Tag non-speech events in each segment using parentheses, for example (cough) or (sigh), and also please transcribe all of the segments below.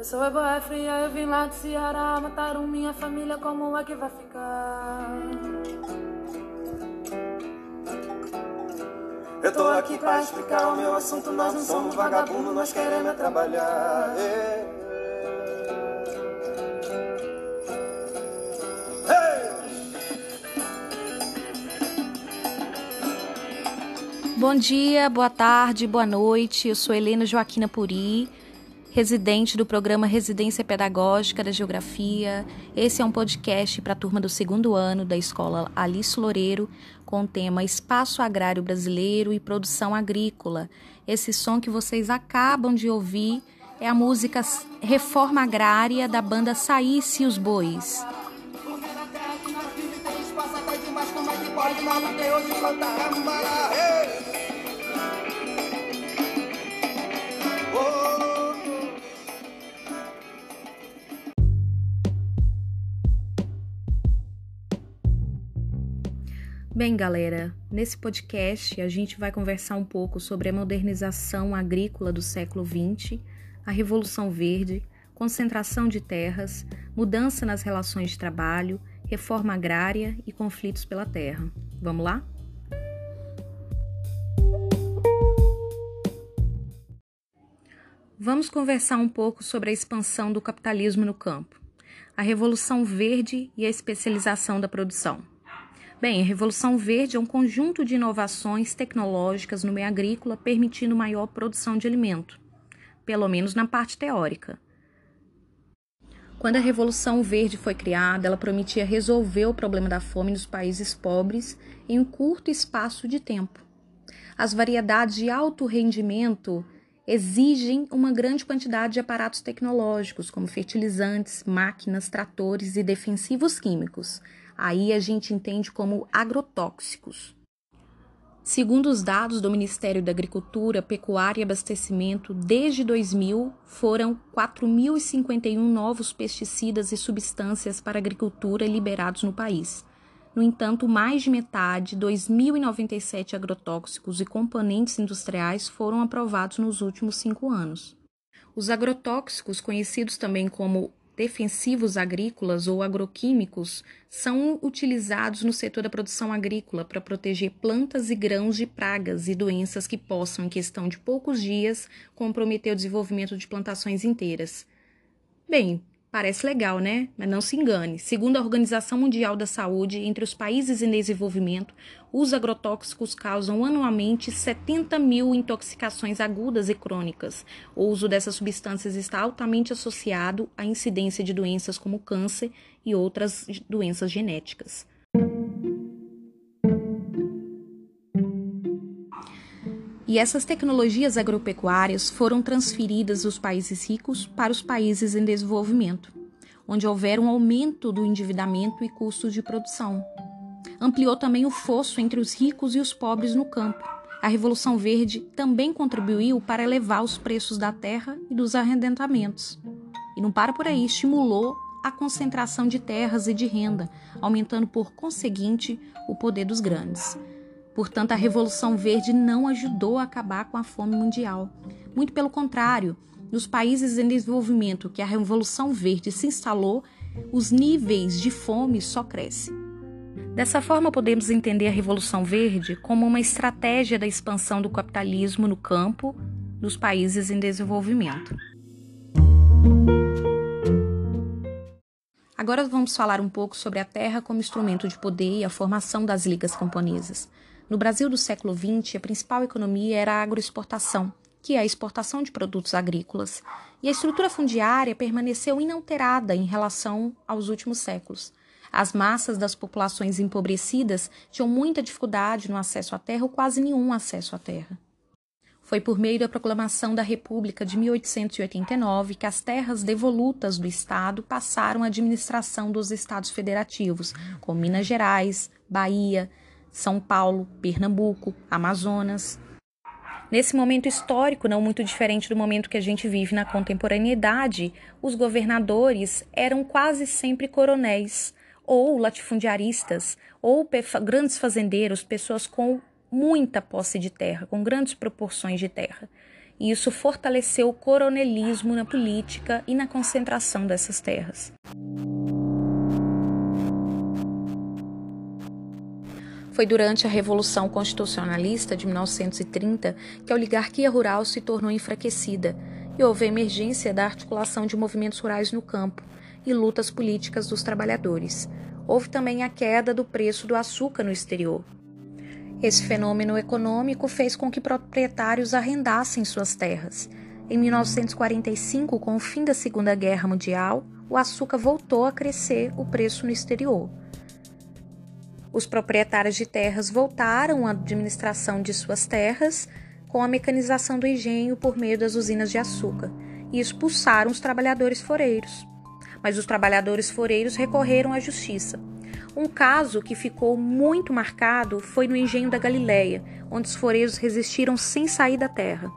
Eu sou a boa fria, eu vim lá do Ceará Mataram minha família, como é que vai ficar? Eu tô aqui pra explicar o meu assunto Nós não somos vagabundo, nós queremos trabalhar Bom dia, boa tarde, boa noite. Eu sou Helena Joaquina Puri residente do programa Residência Pedagógica da Geografia. Esse é um podcast para a turma do segundo ano da escola Alice Loureiro, com o tema Espaço Agrário Brasileiro e Produção Agrícola. Esse som que vocês acabam de ouvir é a música Reforma Agrária da banda Saísse os Bois. Bem, galera, nesse podcast a gente vai conversar um pouco sobre a modernização agrícola do século XX, a Revolução Verde, concentração de terras, mudança nas relações de trabalho, reforma agrária e conflitos pela terra. Vamos lá? Vamos conversar um pouco sobre a expansão do capitalismo no campo, a Revolução Verde e a especialização da produção. Bem, a Revolução Verde é um conjunto de inovações tecnológicas no meio agrícola permitindo maior produção de alimento, pelo menos na parte teórica. Quando a Revolução Verde foi criada, ela prometia resolver o problema da fome nos países pobres em um curto espaço de tempo. As variedades de alto rendimento exigem uma grande quantidade de aparatos tecnológicos, como fertilizantes, máquinas, tratores e defensivos químicos, aí a gente entende como agrotóxicos. Segundo os dados do Ministério da Agricultura, Pecuária e Abastecimento, desde 2000 foram 4.051 novos pesticidas e substâncias para agricultura liberados no país. No entanto, mais de metade, 2.097 agrotóxicos e componentes industriais foram aprovados nos últimos cinco anos. Os agrotóxicos, conhecidos também como defensivos agrícolas ou agroquímicos são utilizados no setor da produção agrícola para proteger plantas e grãos de pragas e doenças que possam, em questão de poucos dias, comprometer o desenvolvimento de plantações inteiras. Bem, Parece legal, né? Mas não se engane. Segundo a Organização Mundial da Saúde, entre os países em desenvolvimento, os agrotóxicos causam anualmente 70 mil intoxicações agudas e crônicas. O uso dessas substâncias está altamente associado à incidência de doenças como câncer e outras doenças genéticas. E essas tecnologias agropecuárias foram transferidas dos países ricos para os países em desenvolvimento, onde houver um aumento do endividamento e custos de produção. Ampliou também o fosso entre os ricos e os pobres no campo. A Revolução Verde também contribuiu para elevar os preços da terra e dos arrendamentos. E não para por aí, estimulou a concentração de terras e de renda, aumentando por conseguinte o poder dos grandes. Portanto, a Revolução Verde não ajudou a acabar com a fome mundial. Muito pelo contrário, nos países em desenvolvimento que a Revolução Verde se instalou, os níveis de fome só crescem. Dessa forma, podemos entender a Revolução Verde como uma estratégia da expansão do capitalismo no campo dos países em desenvolvimento. Agora vamos falar um pouco sobre a terra como instrumento de poder e a formação das ligas camponesas. No Brasil do século XX, a principal economia era a agroexportação, que é a exportação de produtos agrícolas, e a estrutura fundiária permaneceu inalterada em relação aos últimos séculos. As massas das populações empobrecidas tinham muita dificuldade no acesso à terra ou quase nenhum acesso à terra. Foi por meio da proclamação da República de 1889 que as terras devolutas do Estado passaram à administração dos Estados federativos, como Minas Gerais, Bahia, são Paulo, Pernambuco, Amazonas. Nesse momento histórico, não muito diferente do momento que a gente vive na contemporaneidade, os governadores eram quase sempre coronéis, ou latifundiaristas, ou grandes fazendeiros, pessoas com muita posse de terra, com grandes proporções de terra. e isso fortaleceu o coronelismo na política e na concentração dessas terras. Foi durante a Revolução Constitucionalista de 1930 que a oligarquia rural se tornou enfraquecida e houve a emergência da articulação de movimentos rurais no campo e lutas políticas dos trabalhadores. Houve também a queda do preço do açúcar no exterior. Esse fenômeno econômico fez com que proprietários arrendassem suas terras. Em 1945, com o fim da Segunda Guerra Mundial, o açúcar voltou a crescer o preço no exterior. Os proprietários de terras voltaram à administração de suas terras com a mecanização do engenho por meio das usinas de açúcar e expulsaram os trabalhadores foreiros. Mas os trabalhadores foreiros recorreram à justiça. Um caso que ficou muito marcado foi no engenho da Galileia, onde os foreiros resistiram sem sair da terra.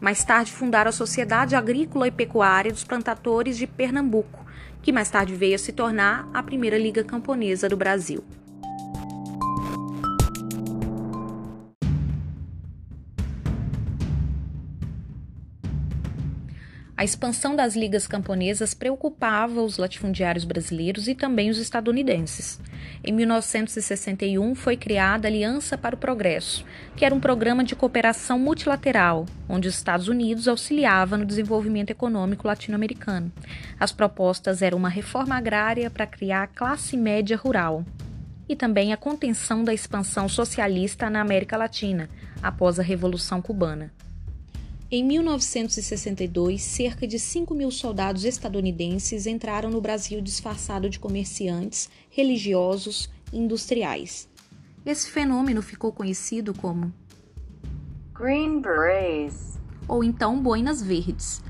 Mais tarde fundaram a Sociedade Agrícola e Pecuária dos Plantadores de Pernambuco, que mais tarde veio a se tornar a primeira liga camponesa do Brasil. A expansão das ligas camponesas preocupava os latifundiários brasileiros e também os estadunidenses. Em 1961 foi criada a Aliança para o Progresso, que era um programa de cooperação multilateral, onde os Estados Unidos auxiliava no desenvolvimento econômico latino-americano. As propostas eram uma reforma agrária para criar a classe média rural e também a contenção da expansão socialista na América Latina após a Revolução Cubana. Em 1962, cerca de 5 mil soldados estadunidenses entraram no Brasil disfarçado de comerciantes, religiosos e industriais. Esse fenômeno ficou conhecido como Green Berets, ou então boinas verdes.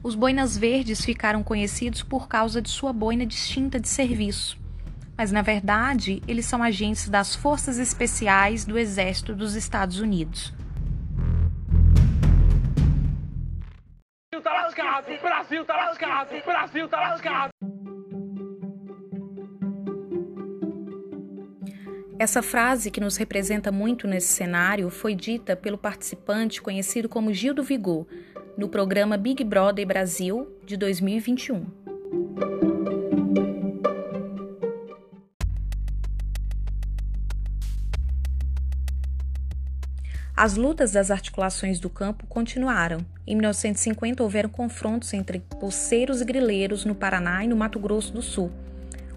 Os boinas verdes ficaram conhecidos por causa de sua boina distinta de serviço, mas na verdade eles são agentes das Forças Especiais do Exército dos Estados Unidos. Lascado, o Brasil tá lascado, o Brasil tá lascado. Essa frase, que nos representa muito nesse cenário, foi dita pelo participante conhecido como Gil do Vigor, no programa Big Brother Brasil de 2021. As lutas das articulações do campo continuaram. Em 1950 houveram confrontos entre poceiros e grileiros no Paraná e no Mato Grosso do Sul.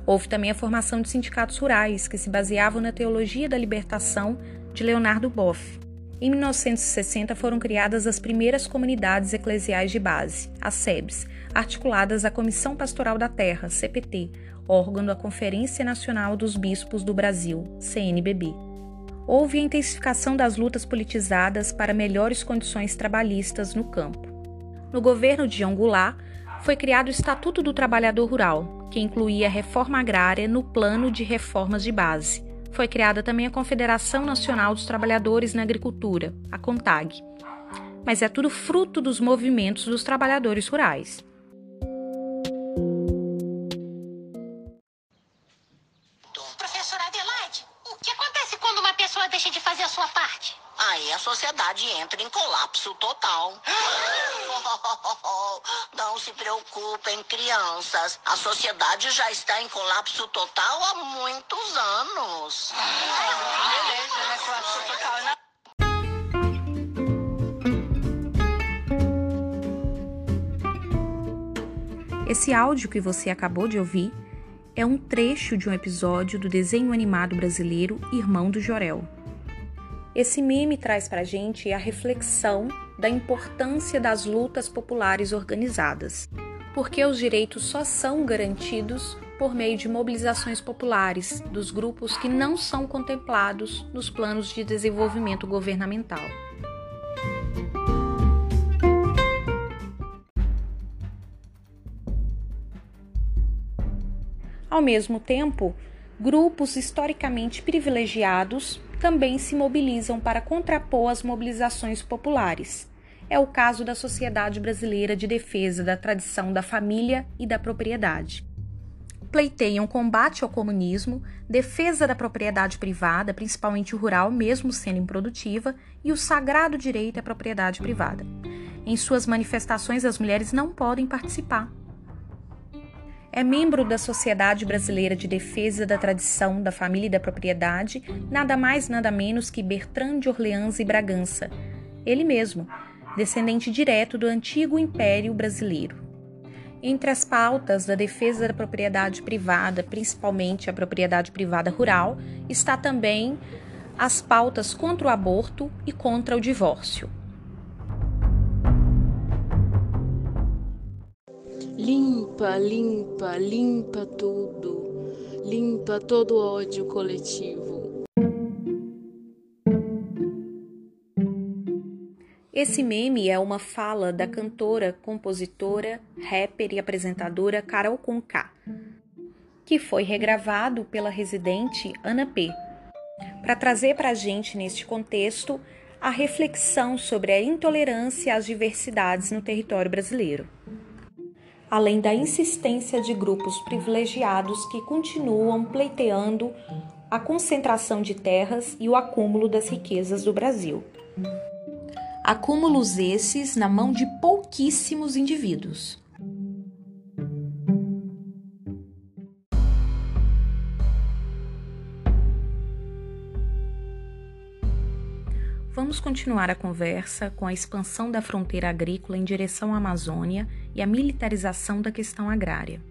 Houve também a formação de sindicatos rurais que se baseavam na teologia da libertação de Leonardo Boff. Em 1960 foram criadas as primeiras comunidades eclesiais de base, as SEBs, articuladas à Comissão Pastoral da Terra, CPT, órgão da Conferência Nacional dos Bispos do Brasil, CNBB houve a intensificação das lutas politizadas para melhores condições trabalhistas no campo. No governo de Goulart, foi criado o Estatuto do Trabalhador Rural, que incluía a reforma agrária no plano de reformas de base. Foi criada também a Confederação Nacional dos Trabalhadores na Agricultura, a CONTAG. Mas é tudo fruto dos movimentos dos trabalhadores rurais. Aí a sociedade entra em colapso total. (gasps) Não se preocupem, crianças. A sociedade já está em colapso total há muitos anos. Beleza, né? Colapso total, né? Esse áudio que você acabou de ouvir é um trecho de um episódio do desenho animado brasileiro Irmão do Jorel. Esse meme traz para a gente a reflexão da importância das lutas populares organizadas, porque os direitos só são garantidos por meio de mobilizações populares dos grupos que não são contemplados nos planos de desenvolvimento governamental. Ao mesmo tempo, grupos historicamente privilegiados também se mobilizam para contrapor as mobilizações populares. É o caso da Sociedade Brasileira de Defesa da Tradição da Família e da Propriedade. Pleiteiam combate ao comunismo, defesa da propriedade privada, principalmente rural, mesmo sendo improdutiva, e o sagrado direito à propriedade privada. Em suas manifestações, as mulheres não podem participar. É membro da Sociedade Brasileira de Defesa da Tradição, da Família e da Propriedade, nada mais nada menos que Bertrand de Orleans e Bragança, ele mesmo, descendente direto do antigo Império Brasileiro. Entre as pautas da defesa da propriedade privada, principalmente a propriedade privada rural, está também as pautas contra o aborto e contra o divórcio. Limpa, limpa, limpa tudo. Limpa todo o ódio coletivo. Esse meme é uma fala da cantora, compositora, rapper e apresentadora Carol Conká, que foi regravado pela residente Ana P, para trazer para a gente, neste contexto, a reflexão sobre a intolerância às diversidades no território brasileiro. Além da insistência de grupos privilegiados que continuam pleiteando a concentração de terras e o acúmulo das riquezas do Brasil. Acúmulos esses na mão de pouquíssimos indivíduos. Vamos continuar a conversa com a expansão da fronteira agrícola em direção à Amazônia e a militarização da questão agrária.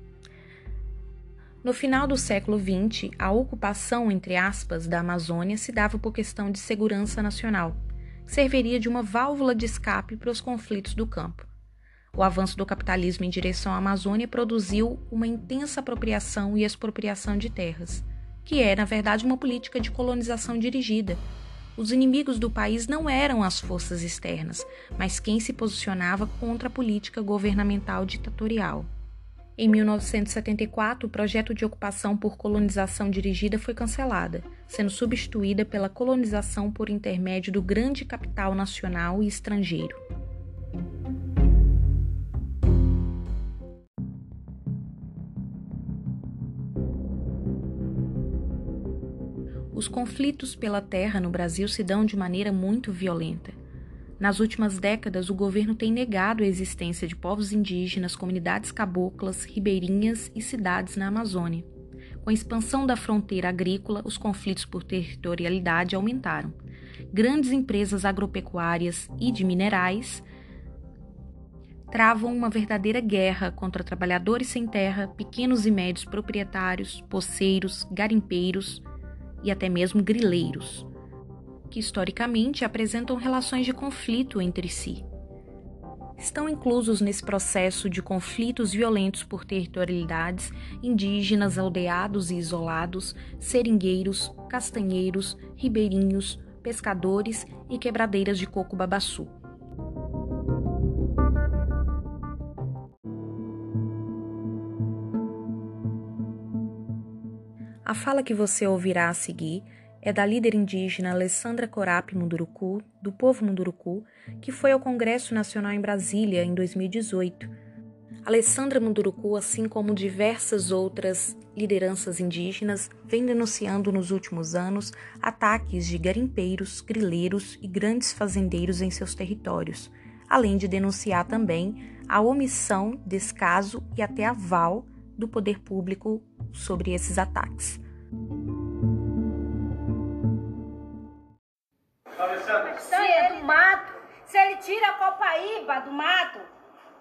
No final do século XX, a ocupação, entre aspas, da Amazônia se dava por questão de segurança nacional, serviria de uma válvula de escape para os conflitos do campo. O avanço do capitalismo em direção à Amazônia produziu uma intensa apropriação e expropriação de terras, que é, na verdade, uma política de colonização dirigida, os inimigos do país não eram as forças externas, mas quem se posicionava contra a política governamental ditatorial. Em 1974, o projeto de ocupação por colonização dirigida foi cancelada, sendo substituída pela colonização por intermédio do grande capital nacional e estrangeiro. Os conflitos pela terra no Brasil se dão de maneira muito violenta. Nas últimas décadas, o governo tem negado a existência de povos indígenas, comunidades caboclas, ribeirinhas e cidades na Amazônia. Com a expansão da fronteira agrícola, os conflitos por territorialidade aumentaram. Grandes empresas agropecuárias e de minerais travam uma verdadeira guerra contra trabalhadores sem terra, pequenos e médios proprietários, poceiros, garimpeiros e até mesmo grileiros, que historicamente apresentam relações de conflito entre si. Estão inclusos nesse processo de conflitos violentos por territorialidades indígenas, aldeados e isolados, seringueiros, castanheiros, ribeirinhos, pescadores e quebradeiras de coco babaçu. A fala que você ouvirá a seguir é da líder indígena Alessandra Corapi Munduruku, do povo Munduruku, que foi ao Congresso Nacional em Brasília em 2018. Alessandra Munduruku, assim como diversas outras lideranças indígenas, vem denunciando nos últimos anos ataques de garimpeiros, grileiros e grandes fazendeiros em seus territórios, além de denunciar também a omissão, descaso e até aval do poder público sobre esses ataques. Se é do mato, se ele tira a copaíba do mato,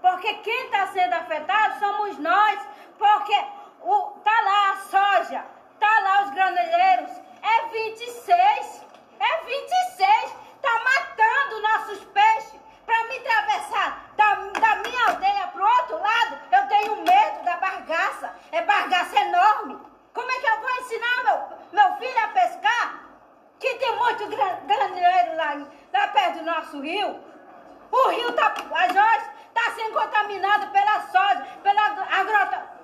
porque quem está sendo afetado somos nós, porque o, tá lá a soja, tá lá os graneleiros, é 26, é 26, tá matando nossos peixes para me atravessar da, da minha aldeia pro outro lado, eu tenho medo da bargaça. É bargaça enorme. Como é que eu vou ensinar meu, meu filho a pescar? Que tem muito granileiro lá, lá perto do nosso rio. O rio tá, a Jorge, tá sendo contaminado pela soja, pela agrota.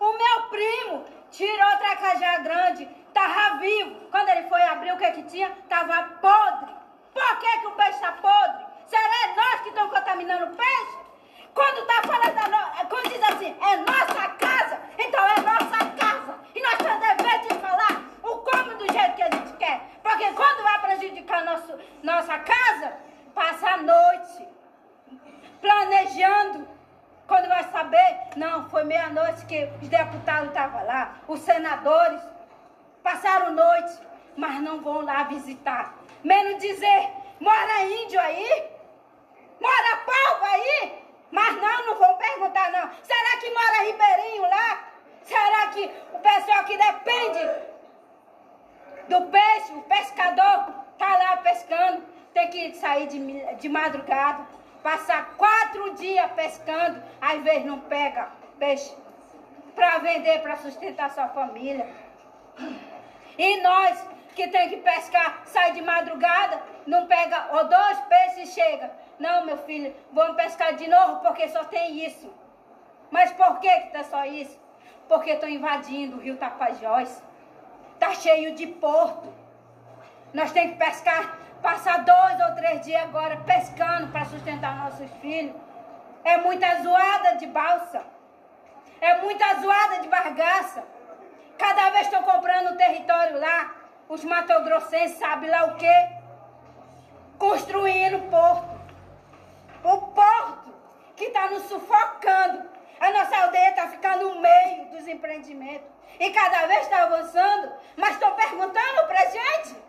O meu primo tirou outra cajá grande, tava vivo. Quando ele foi abrir, o que que tinha? Tava podre. Por que, que o peixe tá podre? Será nós que estamos contaminando o peixe? Quando está falando, no... quando diz assim, é nossa casa, então é nossa casa. E nós temos dever de falar o como do jeito que a gente quer. Porque quando vai prejudicar nosso, nossa casa, passa a noite. planejando. Quando vai saber, não, foi meia-noite que os deputados estavam lá, os senadores passaram noite, mas não vão lá visitar. Menos dizer, mora índio aí? Mora povo aí? Mas não, não vão perguntar não. Será que mora ribeirinho lá? Será que o pessoal que depende do peixe, o pescador, tá lá pescando, que sair de, de madrugada, passar quatro dias pescando, às vezes não pega peixe para vender, para sustentar sua família. E nós que tem que pescar, sai de madrugada, não pega ou dois peixes e chega. Não, meu filho, vamos pescar de novo porque só tem isso. Mas por que que tá só isso? Porque estão invadindo o rio Tapajós. Tá cheio de porto. Nós temos que pescar, passar dois ou três dias agora pescando para sustentar nossos filhos. É muita zoada de balsa. É muita zoada de bargaça. Cada vez estão comprando território lá. Os matogrossenses sabem lá o quê? Construindo porto. O porto que está nos sufocando. A nossa aldeia está ficando no meio dos empreendimentos. E cada vez está avançando. Mas estão perguntando para gente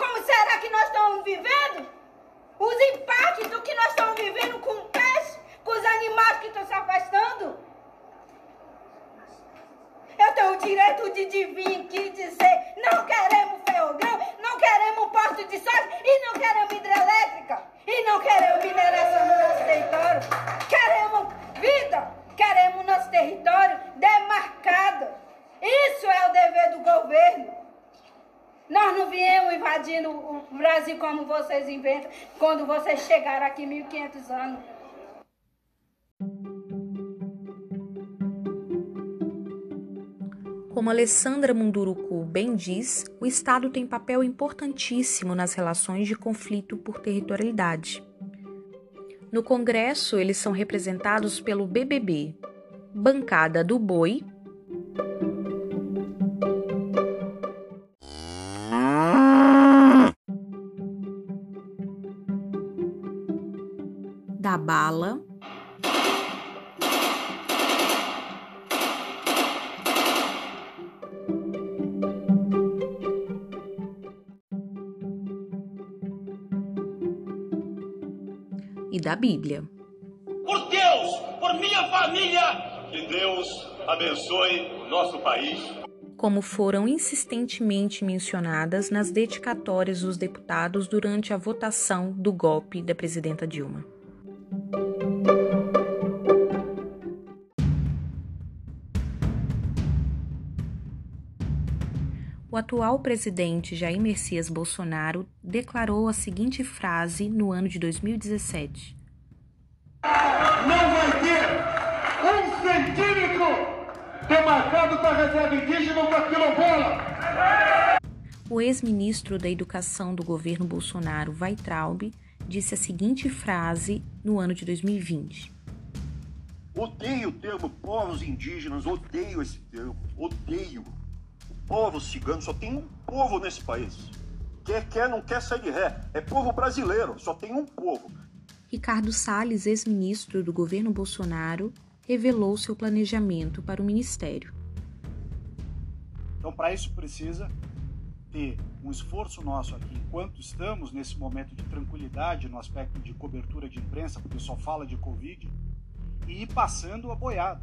como será que nós estamos vivendo? Os impactos do que nós estamos vivendo com o peixe, com os animais que estão se afastando. Eu tenho o direito de, vir aqui dizer: não queremos ferrogrão, não queremos porto de soja e não queremos hidrelétrica. E não queremos mineração no nosso território. Queremos vida, queremos nosso território demarcado. Isso é o dever do governo. Nós não viemos invadindo o Brasil como vocês inventam quando vocês chegaram aqui 1500 anos. Como Alessandra Munduruku bem diz, o Estado tem papel importantíssimo nas relações de conflito por territorialidade. No Congresso, eles são representados pelo BBB, Bancada do Boi, Bíblia. Por Deus, por minha família, que Deus abençoe nosso país. Como foram insistentemente mencionadas nas dedicatórias dos deputados durante a votação do golpe da presidenta Dilma. O atual presidente Jair Messias Bolsonaro declarou a seguinte frase no ano de 2017: Não vai ter um centímetro demarcado para a reserva indígena ou para quilombola. O ex-ministro da Educação do governo Bolsonaro, Weitraub, disse a seguinte frase no ano de 2020. Odeio o termo povos indígenas, odeio esse termo, odeio povo cigano, só tem um povo nesse país. Quer, quer, não quer sair de ré. É povo brasileiro, só tem um povo. Ricardo Salles, ex-ministro do governo Bolsonaro, revelou seu planejamento para o ministério. Então, para isso precisa ter um esforço nosso aqui, enquanto estamos nesse momento de tranquilidade no aspecto de cobertura de imprensa, porque só fala de Covid, e ir passando a boiada,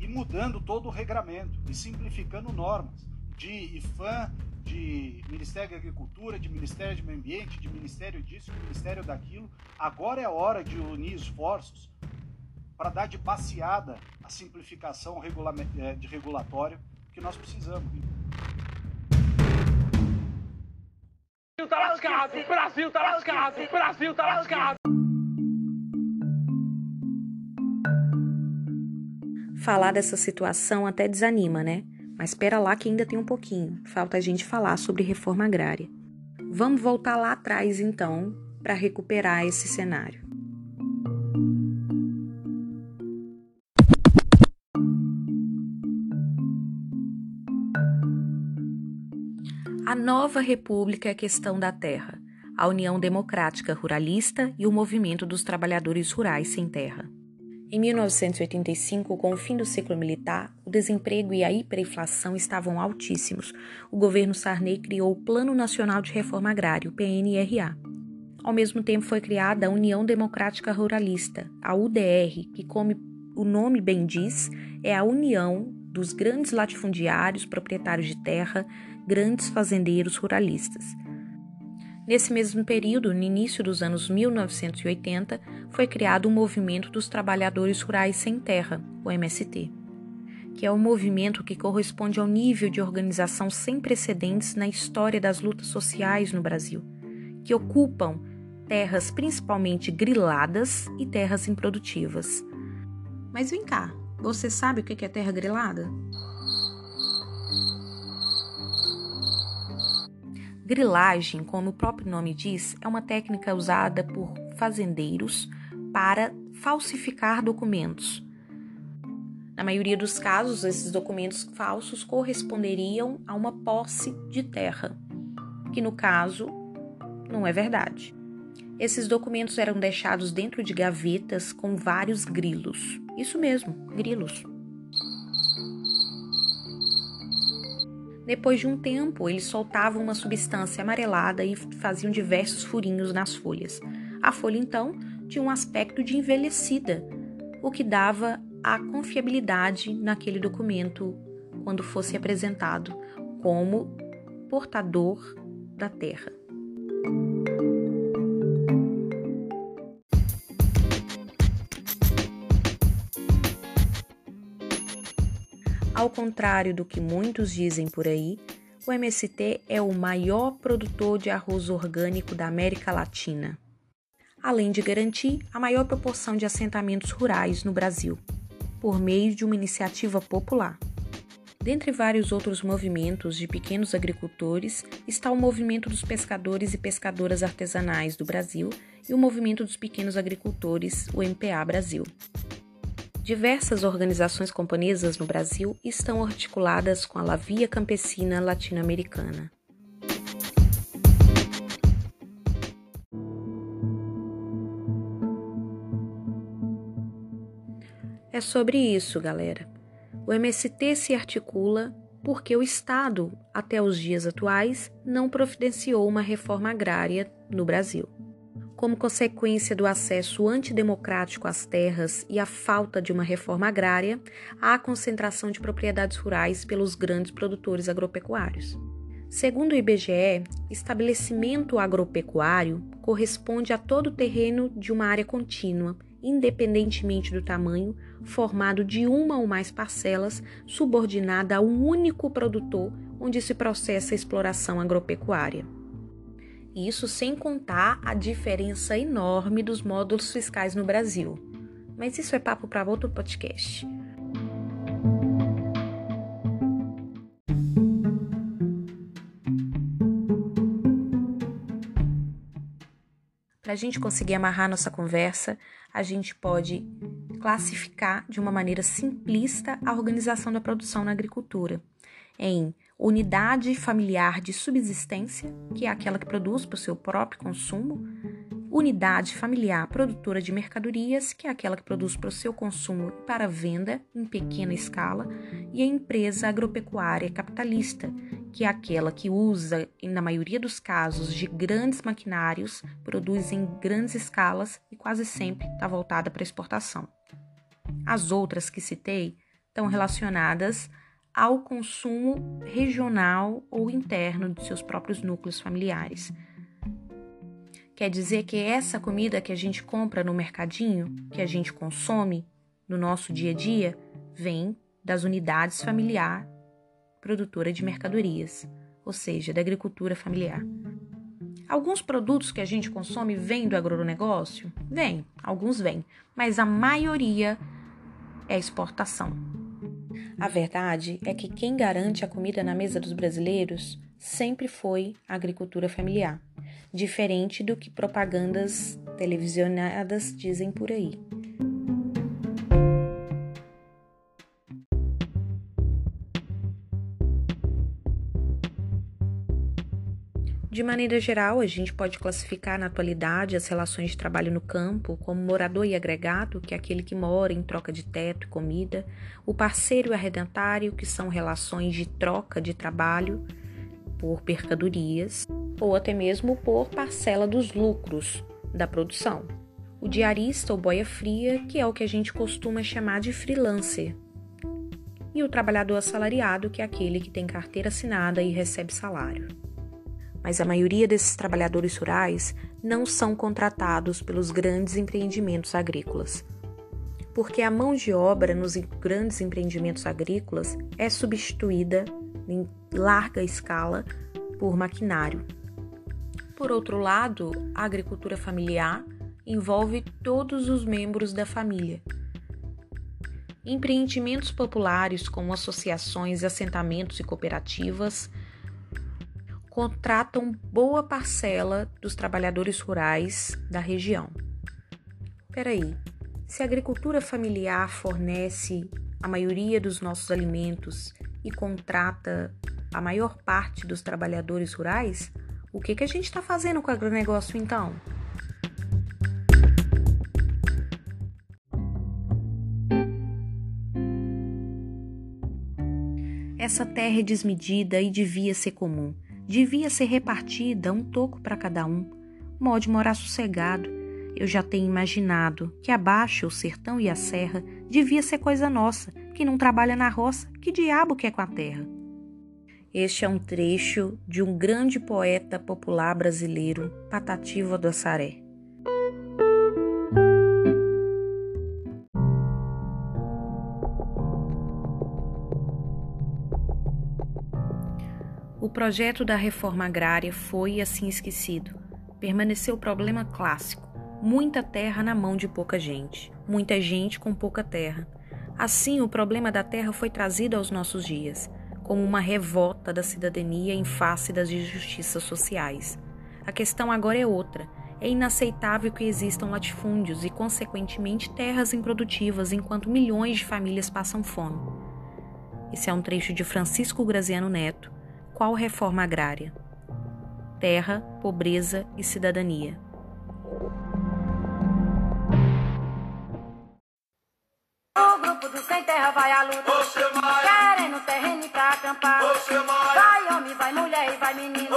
e mudando todo o regramento, e simplificando normas de IFAM, de Ministério da Agricultura, de Ministério do Meio Ambiente, de Ministério disso, de Ministério daquilo. Agora é a hora de unir esforços para dar de passeada a simplificação de regulatório que nós precisamos. Brasil tá lascado, Brasil tá lascado, Brasil tá lascado. Falar dessa situação até desanima, né? Mas espera lá que ainda tem um pouquinho. Falta a gente falar sobre reforma agrária. Vamos voltar lá atrás então para recuperar esse cenário. A nova república é a questão da terra. a União Democrática Ruralista e o Movimento dos Trabalhadores Rurais Sem Terra. Em 1985, com o fim do ciclo militar, desemprego e a hiperinflação estavam altíssimos. O governo Sarney criou o Plano Nacional de Reforma Agrária, o PNRA. Ao mesmo tempo, foi criada a União Democrática Ruralista, a UDR, que, como o nome bem diz, é a união dos grandes latifundiários, proprietários de terra, grandes fazendeiros ruralistas. Nesse mesmo período, no início dos anos 1980, foi criado o Movimento dos Trabalhadores Rurais Sem Terra, o MST, que é um movimento que corresponde ao nível de organização sem precedentes na história das lutas sociais no Brasil, que ocupam terras principalmente griladas e terras improdutivas. Mas vem cá, você sabe o que é terra grilada? Grilagem, como o próprio nome diz, é uma técnica usada por fazendeiros para falsificar documentos. Na maioria dos casos, esses documentos falsos corresponderiam a uma posse de terra, que no caso não é verdade. Esses documentos eram deixados dentro de gavetas com vários grilos. Isso mesmo, grilos. Depois de um tempo, eles soltavam uma substância amarelada e faziam diversos furinhos nas folhas. A folha, então, tinha um aspecto de envelhecida, o que dava a confiabilidade naquele documento quando fosse apresentado como portador da terra. Ao contrário do que muitos dizem por aí, o MST é o maior produtor de arroz orgânico da América Latina, além de garantir a maior proporção de assentamentos rurais no Brasil, por meio de uma iniciativa popular. Dentre vários outros movimentos de pequenos agricultores, está o Movimento dos Pescadores e Pescadoras Artesanais do Brasil e o Movimento dos Pequenos Agricultores, o MPA Brasil. Diversas organizações camponesas no Brasil estão articuladas com a Lavia Campesina Latino-Americana. É sobre isso, galera. O MST se articula porque o Estado, até os dias atuais, não providenciou uma reforma agrária no Brasil como consequência do acesso antidemocrático às terras e a falta de uma reforma agrária, há a concentração de propriedades rurais pelos grandes produtores agropecuários. Segundo o IBGE, estabelecimento agropecuário corresponde a todo o terreno de uma área contínua, independentemente do tamanho, formado de uma ou mais parcelas, subordinada a um único produtor, onde se processa a exploração agropecuária. Isso sem contar a diferença enorme dos módulos fiscais no Brasil. Mas isso é papo para outro podcast. A gente conseguir amarrar nossa conversa, a gente pode classificar de uma maneira simplista a organização da produção na agricultura em unidade familiar de subsistência, que é aquela que produz para o seu próprio consumo, unidade familiar produtora de mercadorias, que é aquela que produz para o seu consumo e para venda em pequena escala, e a empresa agropecuária capitalista, que é aquela que usa, na maioria dos casos, de grandes maquinários, produz em grandes escalas e quase sempre está voltada para exportação. As outras que citei estão relacionadas ao consumo regional ou interno de seus próprios núcleos familiares. Quer dizer que essa comida que a gente compra no mercadinho, que a gente consome no nosso dia a dia, vem das unidades familiar produtora de mercadorias, ou seja, da agricultura familiar. Alguns produtos que a gente consome vêm do agronegócio? Vem, alguns vêm, mas a maioria é exportação. A verdade é que quem garante a comida na mesa dos brasileiros sempre foi a agricultura familiar, diferente do que propagandas televisionadas dizem por aí. De maneira geral, a gente pode classificar na atualidade as relações de trabalho no campo como morador e agregado, que é aquele que mora em troca de teto e comida, o parceiro e arredentário, que são relações de troca de trabalho por mercadorias ou até mesmo por parcela dos lucros da produção. O diarista ou boia fria, que é o que a gente costuma chamar de freelancer, e o trabalhador assalariado, que é aquele que tem carteira assinada e recebe salário. Mas a maioria desses trabalhadores rurais não são contratados pelos grandes empreendimentos agrícolas, porque a mão de obra nos grandes empreendimentos agrícolas é substituída em larga escala por maquinário. Por outro lado, a agricultura familiar envolve todos os membros da família, Empreendimentos populares, como associações, assentamentos e cooperativas, contratam boa parcela dos trabalhadores rurais da região. Peraí, se a agricultura familiar fornece a maioria dos nossos alimentos e contrata a maior parte dos trabalhadores rurais, o que, que a gente está fazendo com o agronegócio então? Essa terra é desmedida e devia ser comum, devia ser repartida um toco para cada um. Mode morar sossegado. Eu já tenho imaginado que abaixo o sertão e a serra devia ser coisa nossa, que não trabalha na roça, que diabo quer com a terra? Este é um trecho de um grande poeta popular brasileiro, Patativa do Assaré. Projeto da reforma agrária foi assim esquecido. Permaneceu o problema clássico: muita terra na mão de pouca gente, muita gente com pouca terra. Assim, o problema da terra foi trazido aos nossos dias, como uma revolta da cidadania em face das injustiças sociais. A questão agora é outra. É inaceitável que existam latifúndios e, consequentemente, terras improdutivas enquanto milhões de famílias passam fome. Esse é um trecho de Francisco Graziano Neto, qual reforma agrária? Terra, pobreza e cidadania. O grupo do sem terra vai à luta. Querendo terreno pra acampar. Vai homem, vai mulher e vai menino.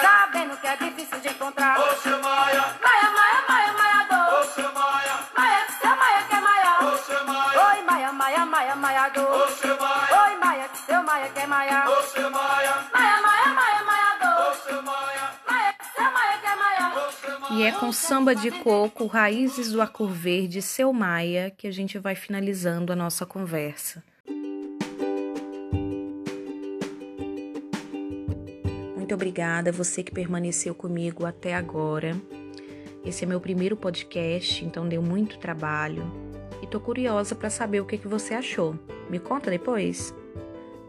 Sabendo que é difícil de encontrar. Oi, maia, maia, maia, maiador. Oi, maia, seu maia que é maior. E é com samba de coco, raízes do acor verde, seu Maia, que a gente vai finalizando a nossa conversa. Muito obrigada a você que permaneceu comigo até agora. Esse é meu primeiro podcast, então deu muito trabalho. E tô curiosa para saber o que, que você achou. Me conta depois.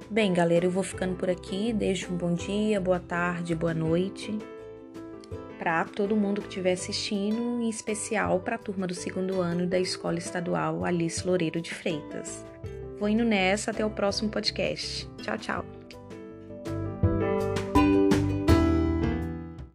Bem, galera, eu vou ficando por aqui. Deixo um bom dia, boa tarde, boa noite para todo mundo que estiver assistindo, em especial para a turma do segundo ano da Escola Estadual Alice Loureiro de Freitas. Vou indo nessa, até o próximo podcast. Tchau, tchau.